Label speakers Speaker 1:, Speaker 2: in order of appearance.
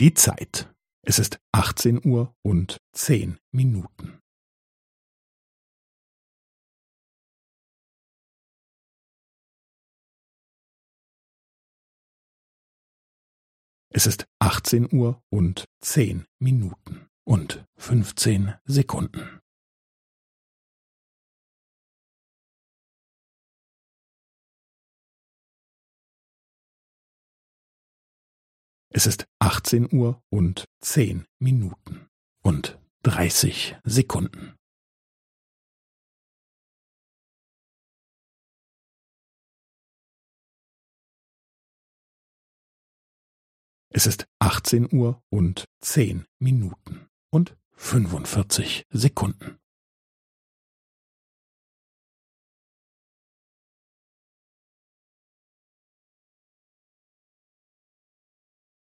Speaker 1: Die Zeit. Es ist 18 Uhr und 10 Minuten. Es ist 18 Uhr und 10 Minuten und 15 Sekunden. Es ist 18 Uhr und 10 Minuten und 30 Sekunden. Es ist 18 Uhr und 10 Minuten und 45 Sekunden.